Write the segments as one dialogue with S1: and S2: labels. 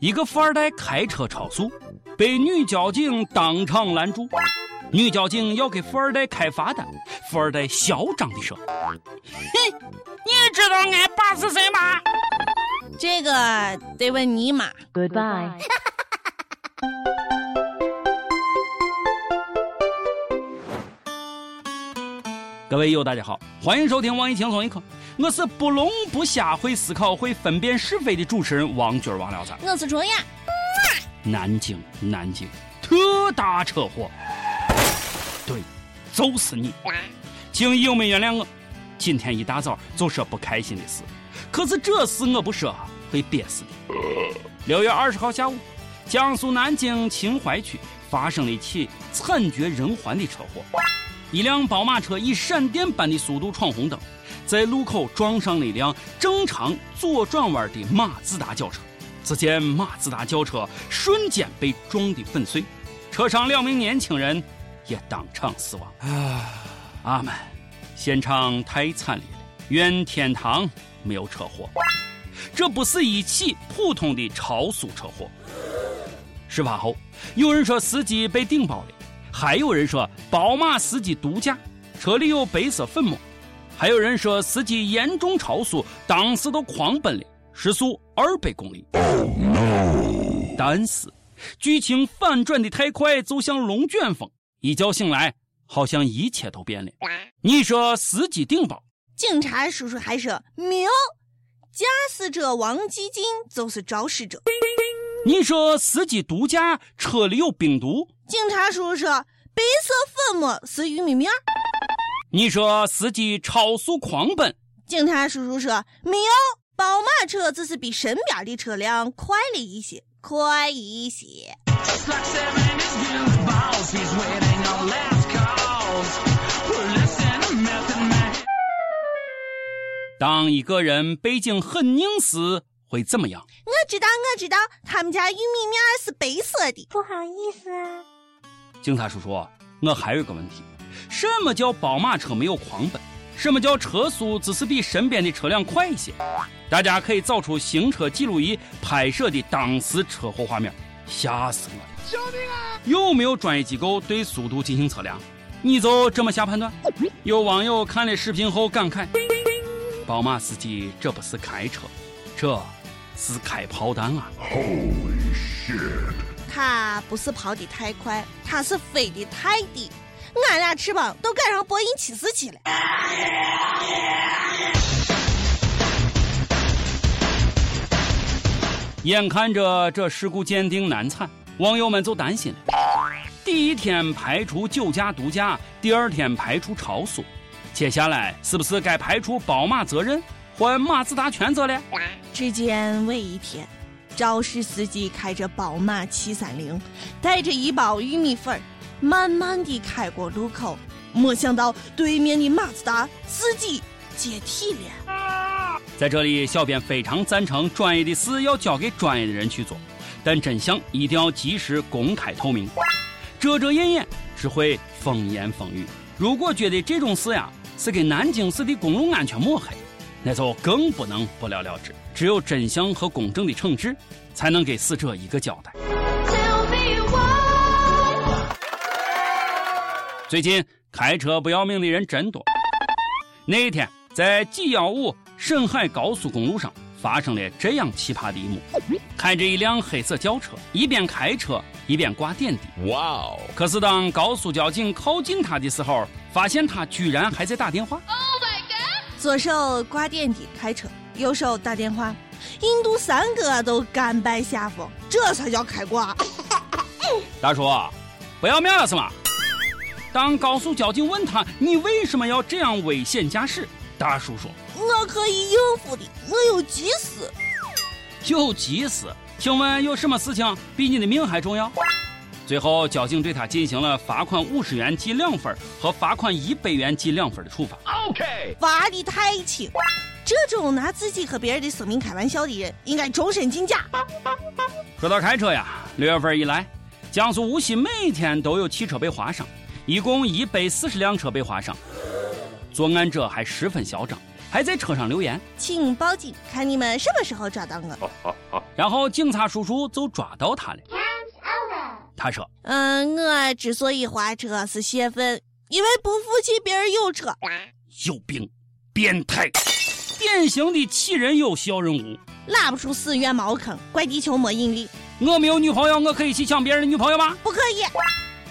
S1: 一个富二代开车超速，被女交警当场拦住。女交警要给富二代开罚单，富二代嚣张地说：“哼，你知道俺爸是谁吗？”
S2: 这个得问你妈。
S3: Goodbye。
S1: 各位友，大家好，欢迎收听网易轻松一刻，我是不聋不瞎会思考会分辨是非的主持人王军王聊子。
S2: 我是卓雅。
S1: 南京，南京，特大车祸。对，就是你，请友们原谅我，今天一大早就说不开心的事，可是这事我不说会憋死的。六月二十号下午，江苏南京秦淮区发生了一起惨绝人寰的车祸。一辆宝马车以闪电般的速度闯红灯，在路口撞上了一辆正常左转弯的马自达轿车。只见马自达轿车瞬间被撞得粉碎，车上两名年轻人也当场死亡。啊，阿门！现场太惨烈了，愿天堂没有车祸。这不是一起普通的超速车祸。事发后，有人说司机被顶包了。还有人说宝马司机毒驾，车里有白色粉末；还有人说司机严重超速，当时都狂奔了，时速二百公里。但是剧情反转的太快，就像龙卷风，一觉醒来，好像一切都变了。你说司机顶包，
S2: 警察叔叔还说没有，驾驶者王继金就是肇事者。
S1: 你说司机毒驾，车里有冰毒。
S2: 警察叔叔说白色粉末是玉米面
S1: 你说司机超速狂奔。
S2: 警察叔叔说没有，宝马车只是比身边的车辆快了一些，快一些。
S1: 当一个人背景很硬时。会怎么样？
S2: 我知道，我知道，他们家玉米面是白色的。
S3: 不好意思啊，
S1: 警察叔叔，我还有个问题：什么叫宝马车没有狂奔？什么叫车速只是比身边的车辆快一些？大家可以找出行车记录仪拍摄的当时车祸画面，吓死我了！救命啊！有没有专业机构对速度进行测量？你就这么下判断？有网友看了视频后感慨：宝马司机这不是开车，这……是开炮弹啊！Holy
S2: shit！他不是跑得太快，他是飞得太低，俺俩翅膀都赶上波音七四七了。
S1: 眼看着这事故鉴定难产，网友们就担心了：第一天排除酒驾毒驾，第二天排除超速，接下来是不是该排除宝马责任？换马自达全责了。
S2: 只见尾一天，肇事司机开着宝马七三零，带着一包玉米粉慢慢地开过路口，没想到对面的马自达自己解体了。
S1: 在这里，小编非常赞成专业的事要交给专业的人去做，但真相一定要及时公开透明。遮遮掩掩只会风言风语。如果觉得这种事呀是给南京市的公路安全抹黑，那就更不能不了了之，只有真相和公正的惩治，才能给死者一个交代。最近开车不要命的人真多。那一天，在 G 幺五沈海高速公路上发生了这样奇葩的一幕：开着一辆黑色轿车，一边开车一边挂点滴。哇哦！可是当高速交警靠近他的时候，发现他居然还在打电话。Oh my god！
S2: 左手挂点滴开车，右手打电话，印度三哥都甘拜下风，这才叫开挂。
S1: 大叔，不要命了是吗？当高速交警问他你为什么要这样危险驾驶，大叔说：“
S2: 我可以应付的，我有急事。”
S1: 有急事？请问有什么事情比你的命还重要？最后，交警对他进行了罚款五十元记两分和罚款一百元记两分的处罚。
S2: OK，罚的太轻，这种拿自己和别人的生命开玩笑的人，应该终身禁驾。
S1: 说到开车呀，六月份以来，江苏无锡每天都有汽车被划伤，一共一百四十辆车被划伤。作案者还十分嚣张，还还在车上留言，
S2: 请报警，看你们什么时候抓到我。
S1: 然后警察叔叔就抓到他了。他说：“
S2: 嗯，我之所以划车是泄愤，因为不服气别人有车。
S1: 有病，变态，典型的杞人忧小人物，
S2: 拉不出屎怨茅坑，怪地球没引力。
S1: 我没有女朋友，我可以去抢别人的女朋友吗？
S2: 不可以。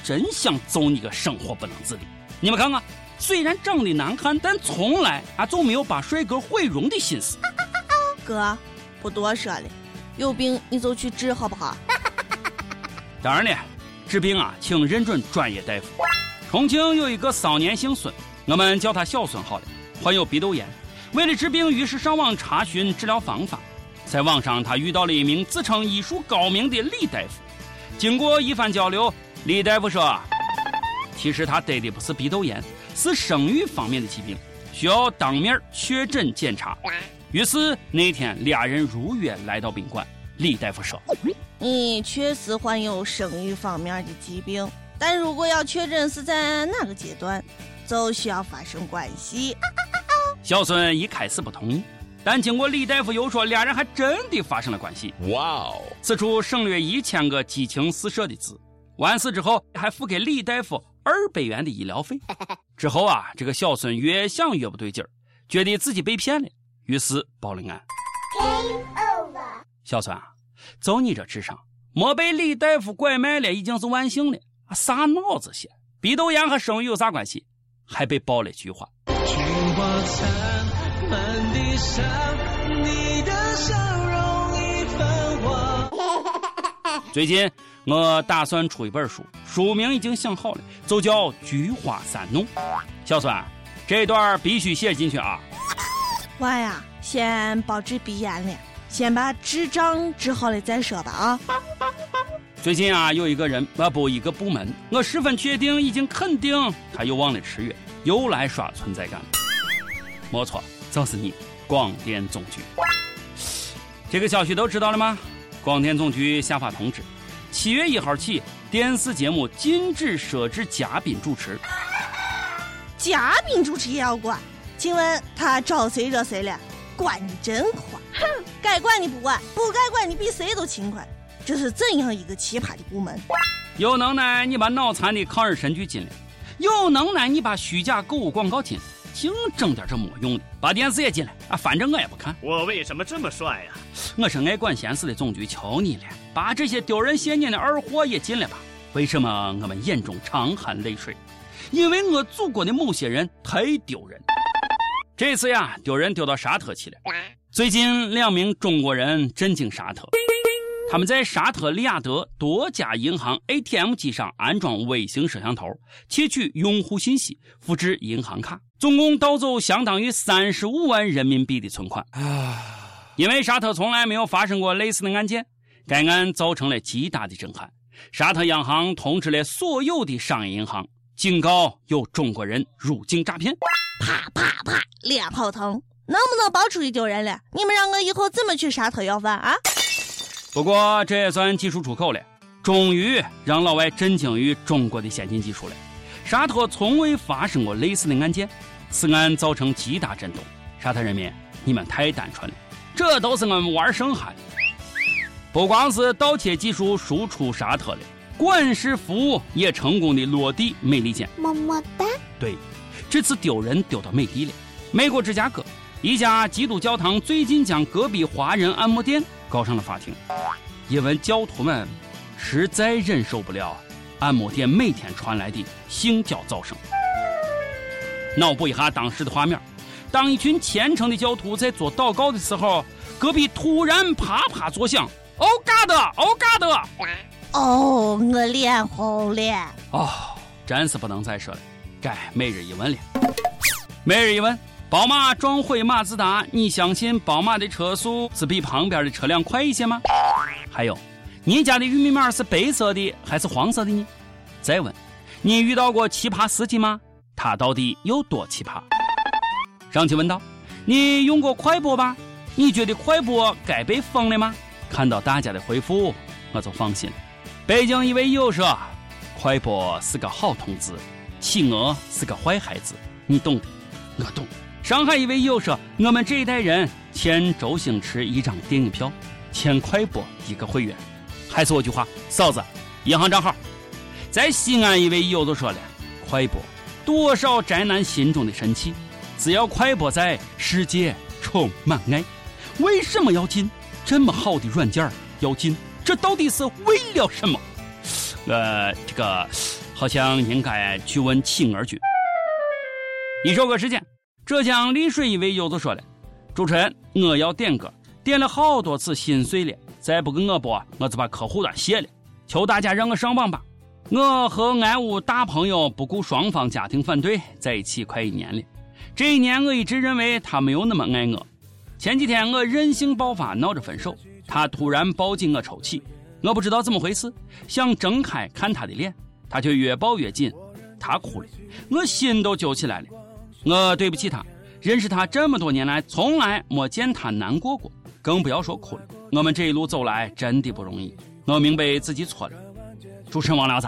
S1: 真想揍你个生活不能自理！你们看看，虽然长得难看，但从来啊就没有把帅哥毁容的心思。
S2: 哥，不多说了，有病你就去治好不好？
S1: 当然了，治病啊，请认准专业大夫。重庆有一个少年姓孙，我们叫他小孙好了，患有鼻窦炎。为了治病，于是上网查询治疗方法。在网上，他遇到了一名自称医术高明的李大夫。经过一番交流，李大夫说，其实他得的不是鼻窦炎，是生育方面的疾病，需要当面确诊检查。于是那天，俩人如约来到宾馆。李大夫说。
S2: 你确实患有生育方面的疾病，但如果要确诊是在哪个阶段，就需要发生关系。
S1: 小孙一开始不同意，但经过李大夫又说，俩人还真的发生了关系。哇哦！此处省略一千个激情四射的字。完事之后，还付给李大夫二百元的医疗费。之后啊，这个小孙越想越不对劲儿，觉得自己被骗了，于是报了案。小孙啊！就你这智商，没被李大夫拐卖了，已经是万幸了。啥脑子些？鼻窦炎和生育有啥关系？还被爆了菊花。最近我打算出一本书，书名已经想好了，就叫《菊花三弄》。小孙，这段必须写进去啊！
S2: 我呀，先包治鼻炎了。先把智障治好了再说吧啊！
S1: 最近啊，有一个人啊不一个部门，我十分确定，已经肯定他又忘了吃药，又来刷存在感了。没错，就是你，广电总局。这个消息都知道了吗？广电总局下发通知，七月一号起，电视节目禁止设置嘉宾主持。
S2: 嘉宾主持也要管？请问他招谁惹谁了？管你真宽！哼，该管你不管，不该管你比谁都勤快。这是怎样一个奇葩的部门？
S1: 有能耐你把脑残的抗日神剧禁了，有能耐你把虚假购物广告禁了，净整点这没用的，把电视也进来啊！反正我也不看。
S3: 我为什么这么帅呀？
S1: 我是爱管闲事的总局，求你了，把这些丢人现眼的二货也进来吧！为什么我们眼中常含泪水？因为我祖国的某些人太丢人。这次呀，丢人丢到沙特去了。最近，两名中国人震惊沙特，他们在沙特利雅得多家银行 ATM 机上安装微型摄像头，窃取用户信息，复制银行卡，总共盗走相当于三十五万人民币的存款。啊因为沙特从来没有发生过类似的案件，该案造成了极大的震撼。沙特央行通知了所有的商业银行，警告有中国人入境诈骗。
S2: 啪啪啪，脸好疼，能不能别出去丢人了？你们让我以后怎么去沙特要饭啊？
S1: 不过这也算技术出口了，终于让老外震惊于中国的先进技术了。沙特从未发生过类似的案件，此案造成极大震动。沙特人民，你们太单纯了，这都是我们玩剩下的。不光是盗窃技术输出沙特了，管事服务也成功的落地美利坚。么么哒。对。这次丢人丢到美帝了。美国芝加哥一家基督教堂最近将隔壁华人按摩店告上了法庭，因为教徒们实在忍受不了按摩店每天传来的性教噪声。脑补一下当时的画面：当一群虔诚的教徒在做祷告的时候，隔壁突然啪啪作响。Oh God！Oh God！
S2: 哦，我脸红了。
S1: 哦，真是不能再说了。该每日一问了。每日一问：宝马撞毁马自达，你相信宝马的车速是比旁边的车辆快一些吗？还有，你家的玉米码是白色的还是黄色的呢？再问：你遇到过奇葩司机吗？他到底有多奇葩？上期问道：你用过快播吧？你觉得快播该被封了吗？看到大家的回复，我就放心了。北京一位友说：快播是个好同志。企鹅是个坏孩子，你懂的，我懂。上海一位友说：“我们这一代人欠周星驰一张电影票，欠快播一个会员。”还是我句话，嫂子，银行账号。在西安一位友就说了：“快播，多少宅男心中的神器，只要快播在，世界充满爱。为什么要进这么好的软件要进？这到底是为了什么？”呃，这个好像应该去问青儿君。一首歌时间，浙江丽水一位友子说了：“主持人，我要点歌，点了好多次心碎了，再不给我播，我就把客户端卸了。求大家让我上榜吧！我和俺屋大朋友不顾双方家庭反对，在一起快一年了。这一年我一直认为他没有那么爱我。前几天我任性爆发，闹着分手，他突然抱紧我抽泣。”我不知道怎么回事，想睁开看他的脸，他却越抱越紧，他哭了，我心都揪起来了。我对不起他，认识他这么多年来，从来没见他难过过，更不要说哭了。我们这一路走来真的不容易，我明白自己错了。主持人王聊子，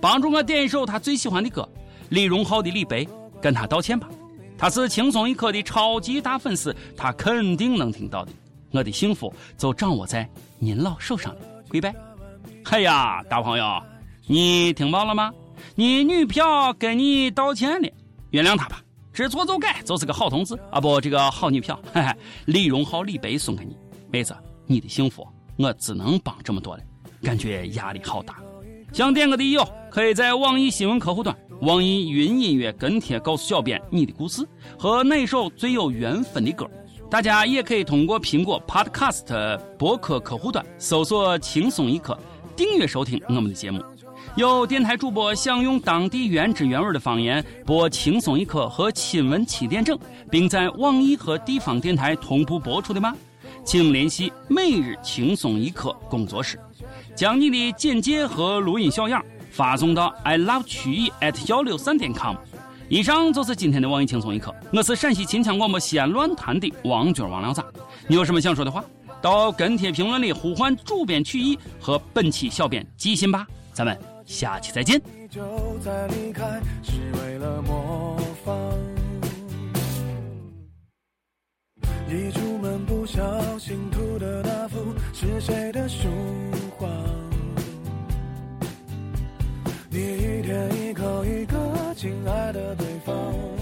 S1: 帮助我点一首他最喜欢的歌，李荣浩的《李白》，跟他道歉吧。他是轻松一刻的超级大粉丝，他肯定能听到的。我的幸福就掌握在您老手上了。跪拜！哎呀，大朋友，你听到了吗？你女票跟你道歉了，原谅她吧，知错就改，就是个好同志啊！不，这个好女票，嘿嘿，李荣浩、李白送给你，妹子，你的幸福我只能帮这么多了，感觉压力好大。想点歌的友，可以在网易新闻客户端、网易云音乐跟帖告诉小编你的故事和哪首最有缘分的歌。大家也可以通过苹果 Podcast 博客客户端搜索“轻松一刻”，订阅收听我们的节目。有电台主播想用当地原汁原味的方言播《轻松一刻》和新闻七点整，并在网易和地方电台同步播出的吗？请联系每日轻松一刻工作室，将你的简介和录音小样发送到 i love 曲艺 at 幺六三点 com。以上就是今天的网易轻松一刻，我是陕西秦腔广播西安论坛的王军王亮子。你有什么想说的话，到跟帖评论里呼唤主编曲艺和本期小编寄信吧。咱们下期再见。一出门不小心吐的那幅是谁的书画？你一天一口一个亲爱的对方。